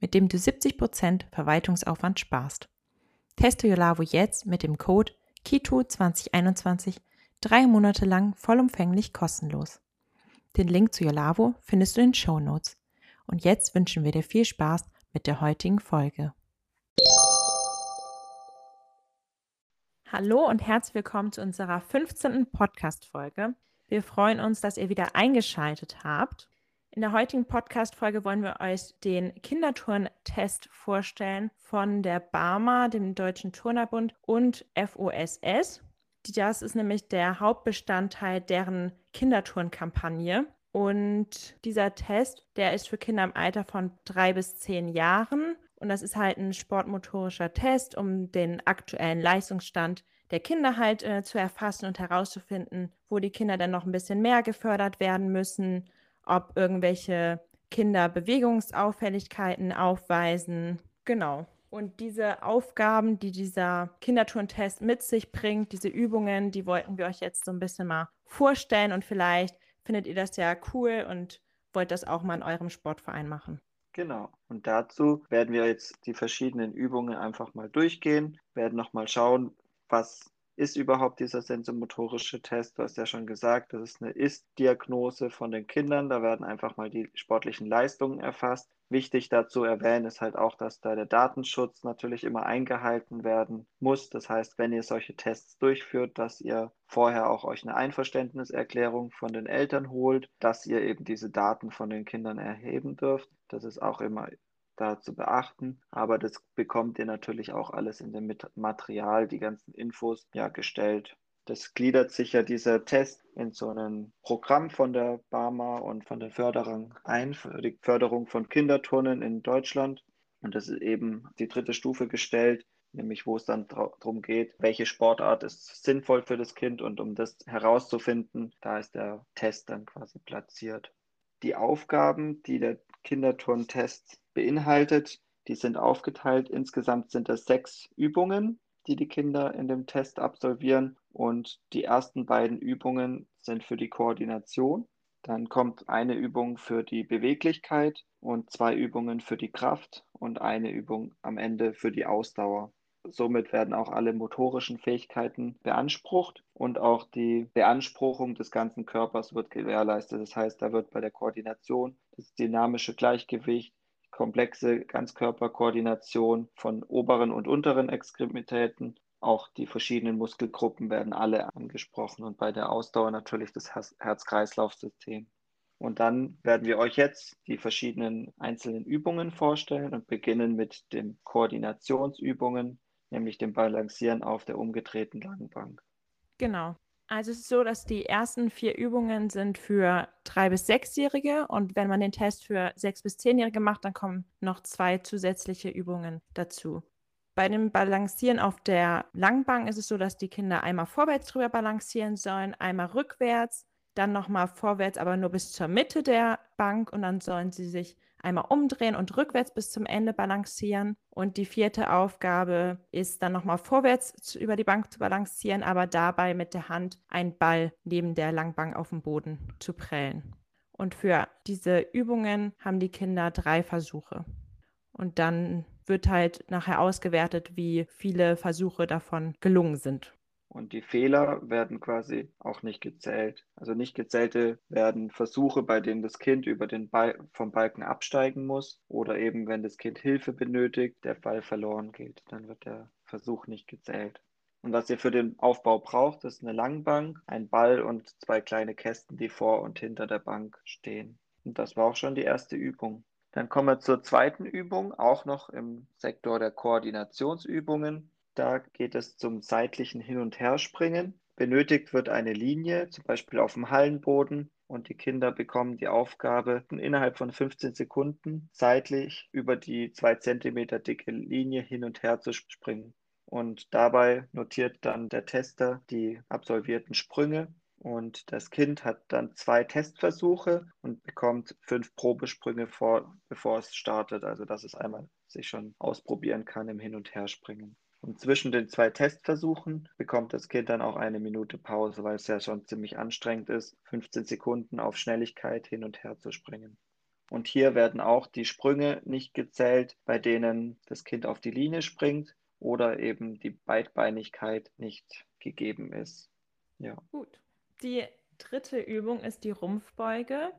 mit dem du 70% Verwaltungsaufwand sparst. Teste Yolavo jetzt mit dem Code KITO2021 drei Monate lang vollumfänglich kostenlos. Den Link zu Yolavo findest du in den Show Notes. Und jetzt wünschen wir dir viel Spaß mit der heutigen Folge. Hallo und herzlich willkommen zu unserer 15. Podcast-Folge. Wir freuen uns, dass ihr wieder eingeschaltet habt. In der heutigen Podcast-Folge wollen wir euch den Kinderturntest vorstellen von der BARMA, dem Deutschen Turnerbund und FOSS. Das ist nämlich der Hauptbestandteil deren Kinderturnkampagne. Und dieser Test, der ist für Kinder im Alter von drei bis zehn Jahren. Und das ist halt ein sportmotorischer Test, um den aktuellen Leistungsstand der Kinder halt äh, zu erfassen und herauszufinden, wo die Kinder dann noch ein bisschen mehr gefördert werden müssen, ob irgendwelche Kinder Bewegungsauffälligkeiten aufweisen. Genau. Und diese Aufgaben, die dieser Kinderturntest mit sich bringt, diese Übungen, die wollten wir euch jetzt so ein bisschen mal vorstellen und vielleicht findet ihr das ja cool und wollt das auch mal in eurem Sportverein machen. Genau. Und dazu werden wir jetzt die verschiedenen Übungen einfach mal durchgehen, werden nochmal schauen, was ist überhaupt dieser sensomotorische Test? Du hast ja schon gesagt, das ist eine Ist-Diagnose von den Kindern. Da werden einfach mal die sportlichen Leistungen erfasst. Wichtig dazu erwähnen ist halt auch, dass da der Datenschutz natürlich immer eingehalten werden muss. Das heißt, wenn ihr solche Tests durchführt, dass ihr vorher auch euch eine Einverständniserklärung von den Eltern holt, dass ihr eben diese Daten von den Kindern erheben dürft. Das ist auch immer da zu beachten. Aber das bekommt ihr natürlich auch alles in dem Material, die ganzen Infos ja gestellt. Das gliedert sich ja dieser Test in so ein Programm von der Barma und von der Förderung ein, für die Förderung von Kinderturnen in Deutschland. Und das ist eben die dritte Stufe gestellt, nämlich wo es dann darum geht, welche Sportart ist sinnvoll für das Kind und um das herauszufinden, da ist der Test dann quasi platziert. Die Aufgaben, die der Kinderturntest beinhaltet. Die sind aufgeteilt. Insgesamt sind es sechs Übungen, die die Kinder in dem Test absolvieren. Und die ersten beiden Übungen sind für die Koordination. Dann kommt eine Übung für die Beweglichkeit und zwei Übungen für die Kraft und eine Übung am Ende für die Ausdauer. Somit werden auch alle motorischen Fähigkeiten beansprucht und auch die Beanspruchung des ganzen Körpers wird gewährleistet. Das heißt, da wird bei der Koordination das dynamische Gleichgewicht, komplexe Ganzkörperkoordination von oberen und unteren Extremitäten. Auch die verschiedenen Muskelgruppen werden alle angesprochen und bei der Ausdauer natürlich das Herz-Kreislauf-System. Und dann werden wir euch jetzt die verschiedenen einzelnen Übungen vorstellen und beginnen mit den Koordinationsübungen, nämlich dem Balancieren auf der umgedrehten Langbank. Genau. Also es ist so, dass die ersten vier Übungen sind für drei bis sechsjährige und wenn man den Test für sechs bis zehnjährige macht, dann kommen noch zwei zusätzliche Übungen dazu. Bei dem Balancieren auf der Langbank ist es so, dass die Kinder einmal vorwärts drüber balancieren sollen, einmal rückwärts, dann nochmal vorwärts, aber nur bis zur Mitte der Bank und dann sollen sie sich einmal umdrehen und rückwärts bis zum Ende balancieren. Und die vierte Aufgabe ist dann nochmal vorwärts zu, über die Bank zu balancieren, aber dabei mit der Hand einen Ball neben der Langbank auf dem Boden zu prellen. Und für diese Übungen haben die Kinder drei Versuche. Und dann wird halt nachher ausgewertet, wie viele Versuche davon gelungen sind. Und die Fehler werden quasi auch nicht gezählt. Also nicht gezählte werden Versuche, bei denen das Kind über den Ball vom Balken absteigen muss oder eben wenn das Kind Hilfe benötigt, der Ball verloren geht. Dann wird der Versuch nicht gezählt. Und was ihr für den Aufbau braucht, ist eine Langbank, ein Ball und zwei kleine Kästen, die vor und hinter der Bank stehen. Und das war auch schon die erste Übung. Dann kommen wir zur zweiten Übung, auch noch im Sektor der Koordinationsübungen. Da geht es zum seitlichen Hin- und Herspringen. Benötigt wird eine Linie, zum Beispiel auf dem Hallenboden, und die Kinder bekommen die Aufgabe, innerhalb von 15 Sekunden seitlich über die zwei Zentimeter dicke Linie hin und her zu springen. Und dabei notiert dann der Tester die absolvierten Sprünge und das Kind hat dann zwei Testversuche und bekommt fünf Probesprünge vor, bevor es startet. Also dass es einmal sich schon ausprobieren kann im Hin- und Herspringen. Und zwischen den zwei Testversuchen bekommt das Kind dann auch eine Minute Pause, weil es ja schon ziemlich anstrengend ist, 15 Sekunden auf Schnelligkeit hin und her zu springen. Und hier werden auch die Sprünge nicht gezählt, bei denen das Kind auf die Linie springt oder eben die Beidbeinigkeit nicht gegeben ist. Ja. Gut. Die dritte Übung ist die Rumpfbeuge.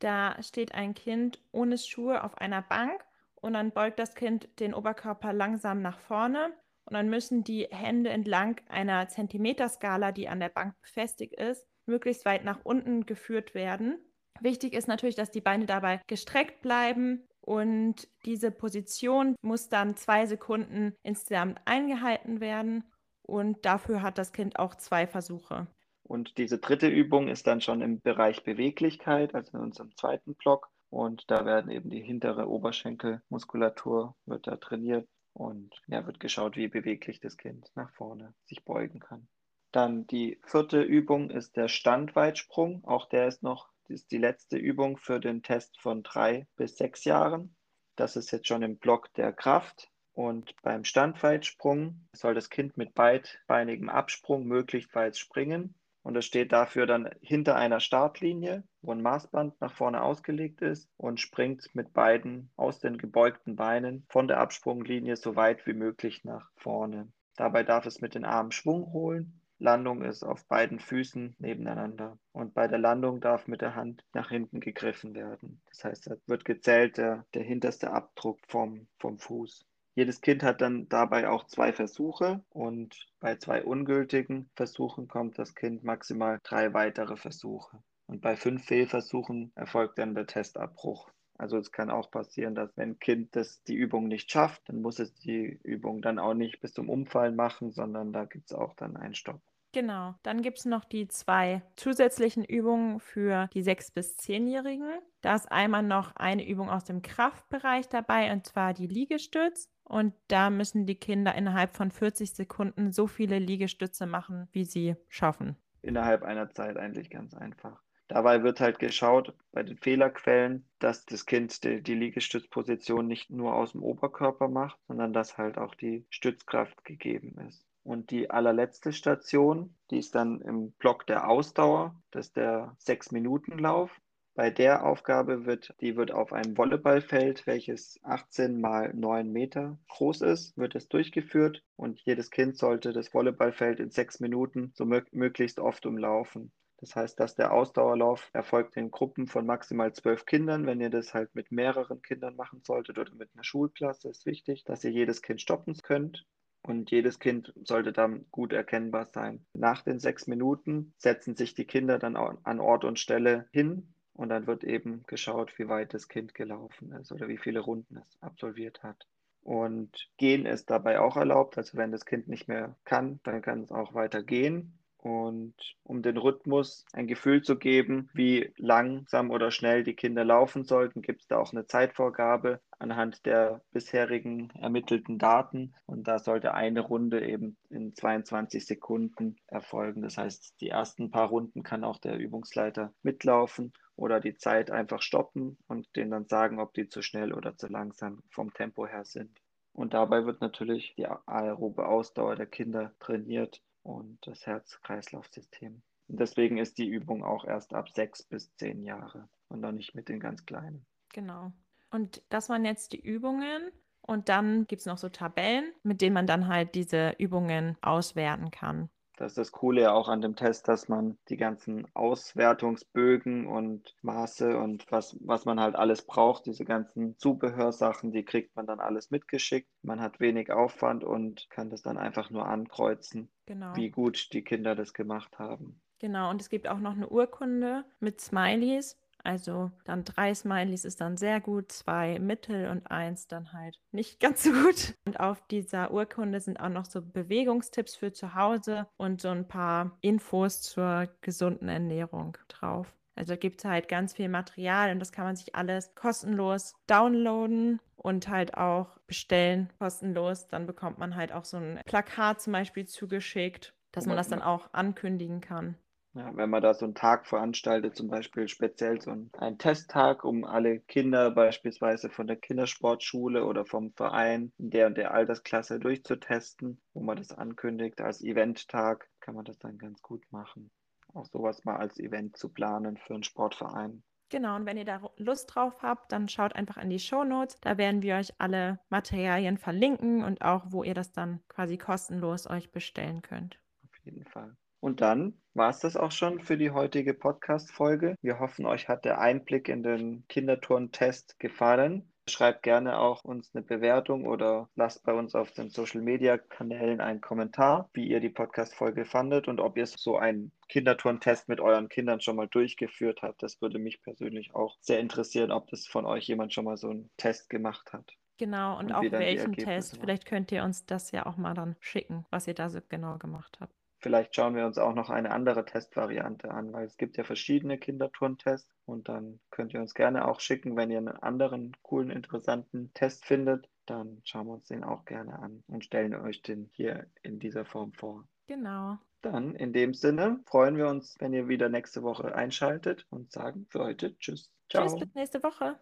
Da steht ein Kind ohne Schuhe auf einer Bank und dann beugt das Kind den Oberkörper langsam nach vorne und dann müssen die Hände entlang einer Zentimeterskala, die an der Bank befestigt ist, möglichst weit nach unten geführt werden. Wichtig ist natürlich, dass die Beine dabei gestreckt bleiben und diese Position muss dann zwei Sekunden insgesamt eingehalten werden und dafür hat das Kind auch zwei Versuche. Und diese dritte Übung ist dann schon im Bereich Beweglichkeit, also in unserem zweiten Block. Und da werden eben die hintere Oberschenkelmuskulatur wird da trainiert und ja, wird geschaut, wie beweglich das Kind nach vorne sich beugen kann. Dann die vierte Übung ist der Standweitsprung. Auch der ist noch ist die letzte Übung für den Test von drei bis sechs Jahren. Das ist jetzt schon im Block der Kraft. Und beim Standweitsprung soll das Kind mit beidbeinigem Absprung möglichst weit springen. Und es steht dafür dann hinter einer Startlinie, wo ein Maßband nach vorne ausgelegt ist und springt mit beiden aus den gebeugten Beinen von der Absprunglinie so weit wie möglich nach vorne. Dabei darf es mit den Armen Schwung holen. Landung ist auf beiden Füßen nebeneinander. Und bei der Landung darf mit der Hand nach hinten gegriffen werden. Das heißt, da wird gezählt der, der hinterste Abdruck vom, vom Fuß. Jedes Kind hat dann dabei auch zwei Versuche und bei zwei ungültigen Versuchen kommt das Kind maximal drei weitere Versuche. Und bei fünf Fehlversuchen erfolgt dann der Testabbruch. Also es kann auch passieren, dass wenn ein Kind das, die Übung nicht schafft, dann muss es die Übung dann auch nicht bis zum Umfallen machen, sondern da gibt es auch dann einen Stopp. Genau, dann gibt es noch die zwei zusätzlichen Übungen für die 6- bis 10-Jährigen. Da ist einmal noch eine Übung aus dem Kraftbereich dabei, und zwar die Liegestütz. Und da müssen die Kinder innerhalb von 40 Sekunden so viele Liegestütze machen, wie sie schaffen. Innerhalb einer Zeit eigentlich ganz einfach. Dabei wird halt geschaut bei den Fehlerquellen, dass das Kind die, die, Liegestützposition nicht nur aus dem Oberkörper macht, sondern dass halt auch die Stützkraft gegeben ist. Und die allerletzte Station, die ist dann im Block der Ausdauer, das ist der 6-Minuten-Lauf. Bei der Aufgabe wird, die wird auf einem Volleyballfeld, welches 18 mal 9 Meter groß ist, wird es durchgeführt und jedes Kind sollte das Volleyballfeld in sechs Minuten so möglichst oft umlaufen. Das heißt, dass der Ausdauerlauf erfolgt in Gruppen von maximal zwölf Kindern. Wenn ihr das halt mit mehreren Kindern machen solltet oder mit einer Schulklasse, ist wichtig, dass ihr jedes Kind stoppen könnt. Und jedes Kind sollte dann gut erkennbar sein. Nach den sechs Minuten setzen sich die Kinder dann an Ort und Stelle hin und dann wird eben geschaut, wie weit das Kind gelaufen ist oder wie viele Runden es absolviert hat. Und gehen ist dabei auch erlaubt. Also wenn das Kind nicht mehr kann, dann kann es auch weiter gehen. Und um den Rhythmus ein Gefühl zu geben, wie langsam oder schnell die Kinder laufen sollten, gibt es da auch eine Zeitvorgabe anhand der bisherigen ermittelten Daten. Und da sollte eine Runde eben in 22 Sekunden erfolgen. Das heißt, die ersten paar Runden kann auch der Übungsleiter mitlaufen oder die Zeit einfach stoppen und denen dann sagen, ob die zu schnell oder zu langsam vom Tempo her sind. Und dabei wird natürlich die aerobe Ausdauer der Kinder trainiert und das Herz-Kreislauf-System. Deswegen ist die Übung auch erst ab sechs bis zehn Jahre und noch nicht mit den ganz Kleinen. Genau. Und das waren jetzt die Übungen. Und dann gibt es noch so Tabellen, mit denen man dann halt diese Übungen auswerten kann. Das ist das Coole ja auch an dem Test, dass man die ganzen Auswertungsbögen und Maße und was, was man halt alles braucht, diese ganzen Zubehörsachen, die kriegt man dann alles mitgeschickt. Man hat wenig Aufwand und kann das dann einfach nur ankreuzen, genau. wie gut die Kinder das gemacht haben. Genau, und es gibt auch noch eine Urkunde mit Smileys, also dann drei Smileys ist dann sehr gut, zwei mittel und eins dann halt nicht ganz so gut. Und auf dieser Urkunde sind auch noch so Bewegungstipps für zu Hause und so ein paar Infos zur gesunden Ernährung drauf. Also gibt es halt ganz viel Material und das kann man sich alles kostenlos downloaden und halt auch bestellen, kostenlos. Dann bekommt man halt auch so ein Plakat zum Beispiel zugeschickt, dass man das dann auch ankündigen kann. Ja, wenn man da so einen Tag veranstaltet, zum Beispiel speziell so einen, Testtag, um alle Kinder beispielsweise von der Kindersportschule oder vom Verein in der und der Altersklasse durchzutesten, wo man das ankündigt als Eventtag, kann man das dann ganz gut machen. Auch sowas mal als Event zu planen für einen Sportverein. Genau, und wenn ihr da Lust drauf habt, dann schaut einfach in die Show Notes. Da werden wir euch alle Materialien verlinken und auch, wo ihr das dann quasi kostenlos euch bestellen könnt. Auf jeden Fall. Und dann war es das auch schon für die heutige Podcast-Folge. Wir hoffen, euch hat der Einblick in den Kinderturn-Test gefallen. Schreibt gerne auch uns eine Bewertung oder lasst bei uns auf den Social Media Kanälen einen Kommentar, wie ihr die Podcast-Folge fandet und ob ihr so einen Kinderturn-Test mit euren Kindern schon mal durchgeführt habt. Das würde mich persönlich auch sehr interessieren, ob das von euch jemand schon mal so einen Test gemacht hat. Genau, und, und auch welchen Test. Vielleicht könnt ihr uns das ja auch mal dann schicken, was ihr da so genau gemacht habt. Vielleicht schauen wir uns auch noch eine andere Testvariante an, weil es gibt ja verschiedene Kinderturntests und dann könnt ihr uns gerne auch schicken, wenn ihr einen anderen coolen, interessanten Test findet, dann schauen wir uns den auch gerne an und stellen euch den hier in dieser Form vor. Genau. Dann in dem Sinne freuen wir uns, wenn ihr wieder nächste Woche einschaltet und sagen für heute Tschüss. Ciao. Tschüss, bis nächste Woche.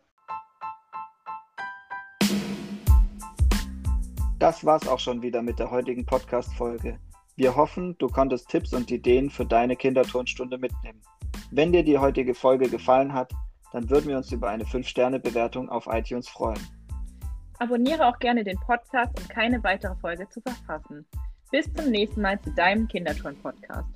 Das war's auch schon wieder mit der heutigen Podcast-Folge. Wir hoffen, du konntest Tipps und Ideen für deine Kinderturnstunde mitnehmen. Wenn dir die heutige Folge gefallen hat, dann würden wir uns über eine 5-Sterne-Bewertung auf iTunes freuen. Abonniere auch gerne den Podcast, um keine weitere Folge zu verpassen. Bis zum nächsten Mal zu deinem Kinderturn-Podcast.